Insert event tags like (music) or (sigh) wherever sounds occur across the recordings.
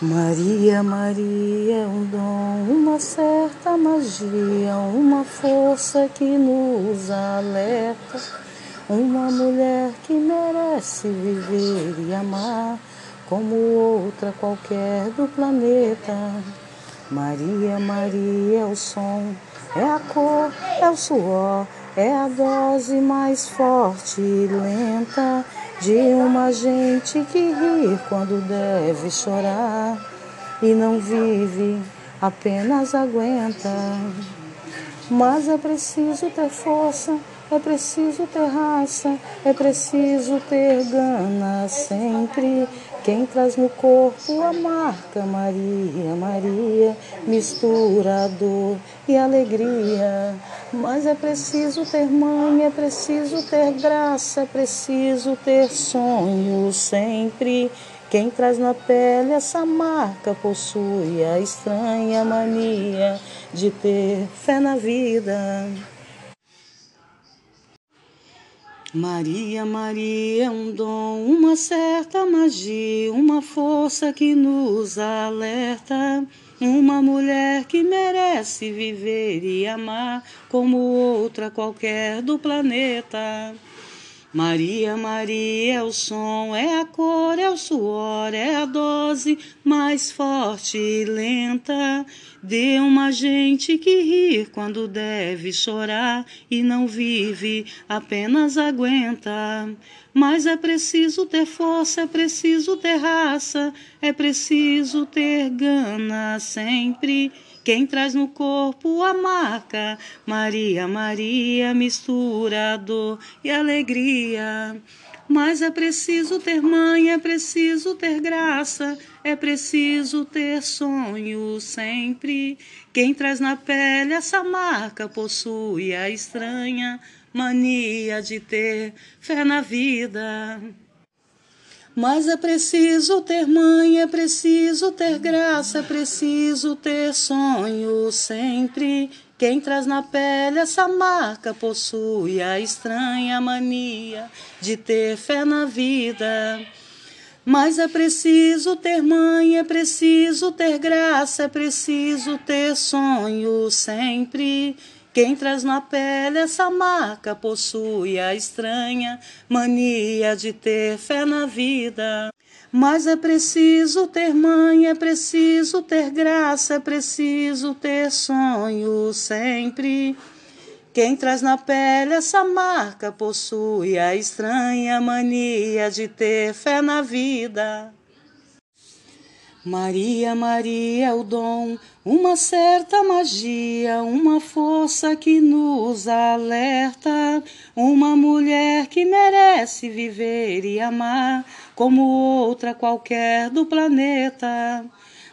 Maria, Maria, um dom, uma certa magia, uma força que nos alerta, uma mulher que merece viver e amar como outra qualquer do planeta. Maria, Maria é o som, é a cor, é o suor, é a dose mais forte e lenta de uma gente que ri quando deve chorar e não vive, apenas aguenta. Mas é preciso ter força, é preciso ter raça, é preciso ter gana sempre. Quem traz no corpo a marca Maria, Maria, mistura dor e alegria. Mas é preciso ter mãe, é preciso ter graça, é preciso ter sonho sempre. Quem traz na pele essa marca possui a estranha mania de ter fé na vida. Maria, Maria é um dom, uma certa magia, uma força que nos alerta. Uma mulher que merece viver e amar como outra qualquer do planeta. Maria, Maria é o som, é a cor, é o suor, é a dose mais forte e lenta de uma gente que ri quando deve chorar e não vive, apenas aguenta. Mas é preciso ter força, é preciso ter raça, é preciso ter gana sempre quem traz no corpo a marca, Maria, Maria, mistura dor e alegria. Mas é preciso ter mãe, é preciso ter graça, é preciso ter sonho sempre. Quem traz na pele essa marca possui a estranha mania de ter fé na vida. Mas é preciso ter mãe, é preciso ter graça, é preciso ter sonho sempre. Quem traz na pele essa marca possui a estranha mania de ter fé na vida. Mas é preciso ter mãe, é preciso ter graça, é preciso ter sonho sempre. Quem traz na pele essa marca possui a estranha mania de ter fé na vida. Mas é preciso ter mãe, é preciso ter graça, é preciso ter sonho sempre. Quem traz na pele essa marca possui a estranha mania de ter fé na vida. Maria, Maria é o dom, uma certa magia, uma força que nos alerta, uma mulher que merece viver e amar como outra qualquer do planeta.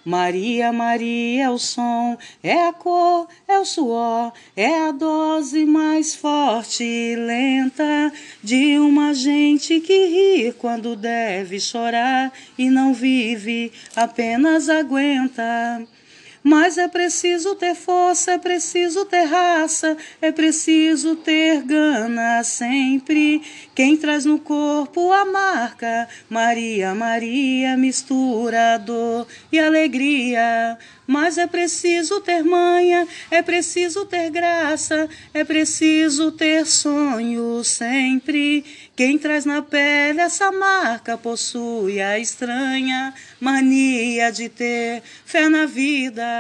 Maria, Maria é o som, é a cor, é o suor, é a dose mais forte e lenta de uma gente que ri quando deve chorar e não vive, apenas aguenta. Mas é preciso ter força, é preciso ter raça, é preciso ter gana sempre. Quem traz no corpo a marca, Maria, Maria, mistura dor e alegria. Mas é preciso ter manha, é preciso ter graça, é preciso ter sonho sempre. Quem traz na pele essa marca possui a estranha mania de ter fé na vida.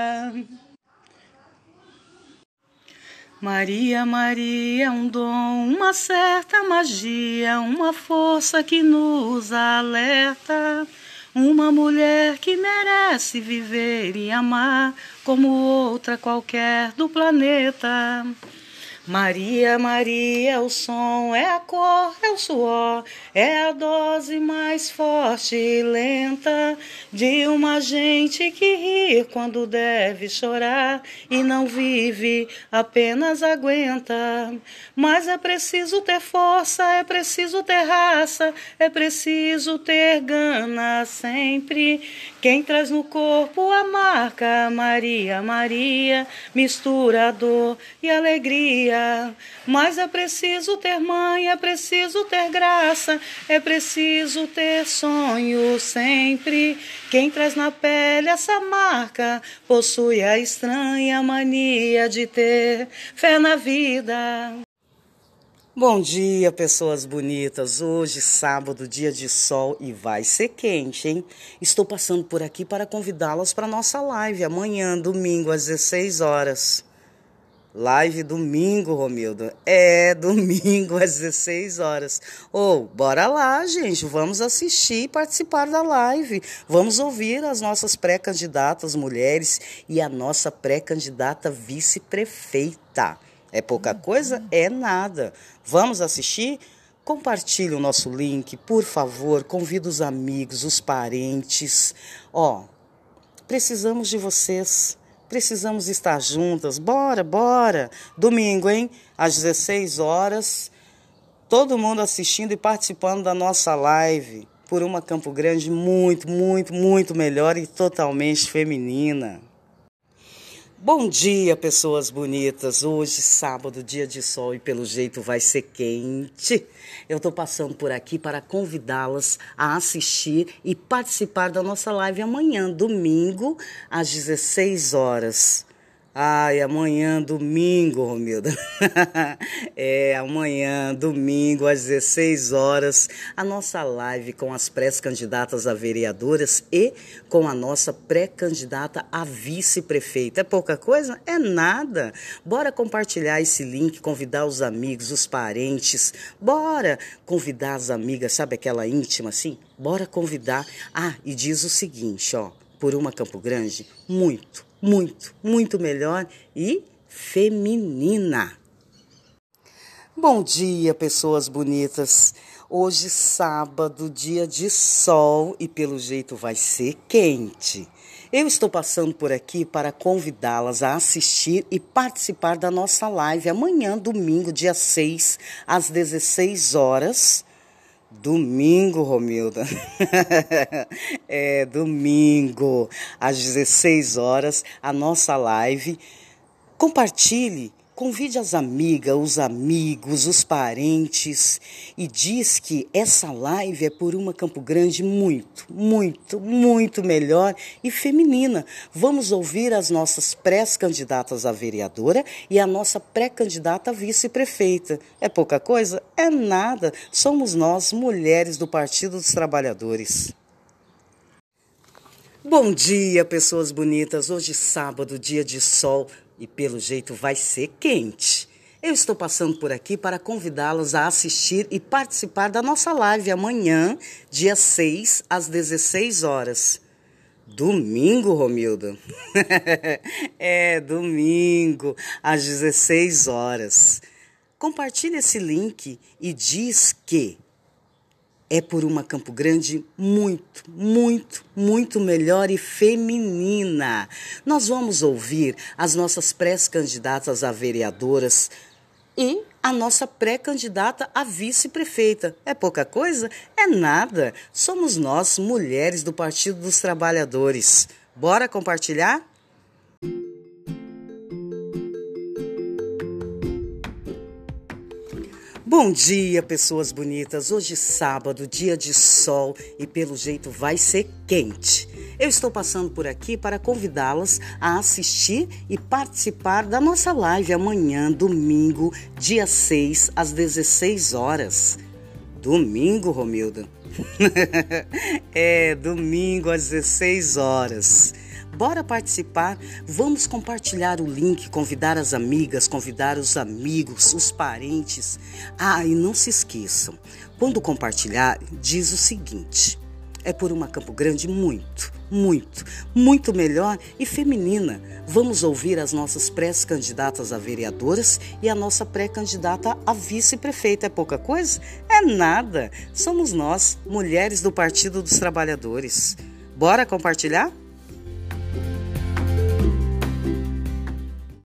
Maria, Maria um dom, uma certa magia, uma força que nos alerta. Uma mulher que merece viver e amar como outra qualquer do planeta. Maria, Maria o som, é a cor, é o suor, é a dose mais forte e lenta de uma gente que ri quando deve chorar e não vive, apenas aguenta. Mas é preciso ter força, é preciso ter raça, é preciso ter gana sempre. Quem traz no corpo a marca Maria, Maria, mistura dor e alegria Mas é preciso ter mãe, é preciso ter graça, é preciso ter sonho sempre. Quem traz na pele essa marca possui a estranha mania de ter fé na vida. Bom dia, pessoas bonitas. Hoje, sábado, dia de sol e vai ser quente, hein? Estou passando por aqui para convidá-las para nossa live amanhã, domingo, às 16 horas. Live domingo, Romildo. É, (laughs) domingo às 16 horas. Ou, oh, bora lá, gente. Vamos assistir e participar da live. Vamos ouvir as nossas pré-candidatas mulheres e a nossa pré-candidata vice-prefeita. É pouca coisa? É nada. Vamos assistir? Compartilhe o nosso link, por favor. Convida os amigos, os parentes. Ó, precisamos de vocês. Precisamos estar juntas. Bora, bora. Domingo, hein? Às 16 horas. Todo mundo assistindo e participando da nossa live por uma Campo Grande muito, muito, muito melhor e totalmente feminina. Bom dia, pessoas bonitas. Hoje, sábado, dia de sol e pelo jeito vai ser quente. Eu estou passando por aqui para convidá-las a assistir e participar da nossa live amanhã, domingo, às 16 horas. Ai, amanhã, domingo, Romilda. (laughs) é, amanhã, domingo, às 16 horas, a nossa live com as pré-candidatas a vereadoras e com a nossa pré-candidata a vice-prefeita. É pouca coisa? É nada. Bora compartilhar esse link, convidar os amigos, os parentes. Bora convidar as amigas, sabe aquela íntima assim? Bora convidar. Ah, e diz o seguinte, ó, por uma Campo Grande, muito muito, muito melhor e feminina. Bom dia, pessoas bonitas. Hoje, sábado, dia de sol e pelo jeito vai ser quente. Eu estou passando por aqui para convidá-las a assistir e participar da nossa live amanhã, domingo, dia 6, às 16 horas Domingo, Romilda. (laughs) é, domingo, às 16 horas, a nossa live. Compartilhe Convide as amigas, os amigos, os parentes e diz que essa live é por uma Campo Grande muito, muito, muito melhor e feminina. Vamos ouvir as nossas pré-candidatas a vereadora e a nossa pré-candidata a vice-prefeita. É pouca coisa? É nada. Somos nós, mulheres do Partido dos Trabalhadores. Bom dia, pessoas bonitas. Hoje, sábado, dia de sol e pelo jeito vai ser quente. Eu estou passando por aqui para convidá-los a assistir e participar da nossa live amanhã, dia 6, às 16 horas. Domingo, Romildo? (laughs) é, domingo, às 16 horas. Compartilhe esse link e diz que é por uma Campo Grande muito, muito, muito melhor e feminina. Nós vamos ouvir as nossas pré-candidatas a vereadoras e a nossa pré-candidata a vice-prefeita. É pouca coisa? É nada. Somos nós, mulheres do Partido dos Trabalhadores. Bora compartilhar? Bom dia, pessoas bonitas. Hoje sábado, dia de sol e pelo jeito vai ser quente. Eu estou passando por aqui para convidá-las a assistir e participar da nossa live amanhã, domingo, dia 6, às 16 horas. Domingo, Romilda? (laughs) é, domingo às 16 horas. Bora participar, vamos compartilhar o link, convidar as amigas, convidar os amigos, os parentes. Ah, e não se esqueçam, quando compartilhar, diz o seguinte: é por uma Campo Grande muito, muito, muito melhor e feminina. Vamos ouvir as nossas pré-candidatas a vereadoras e a nossa pré-candidata a vice-prefeita. É pouca coisa? É nada. Somos nós, mulheres do Partido dos Trabalhadores. Bora compartilhar?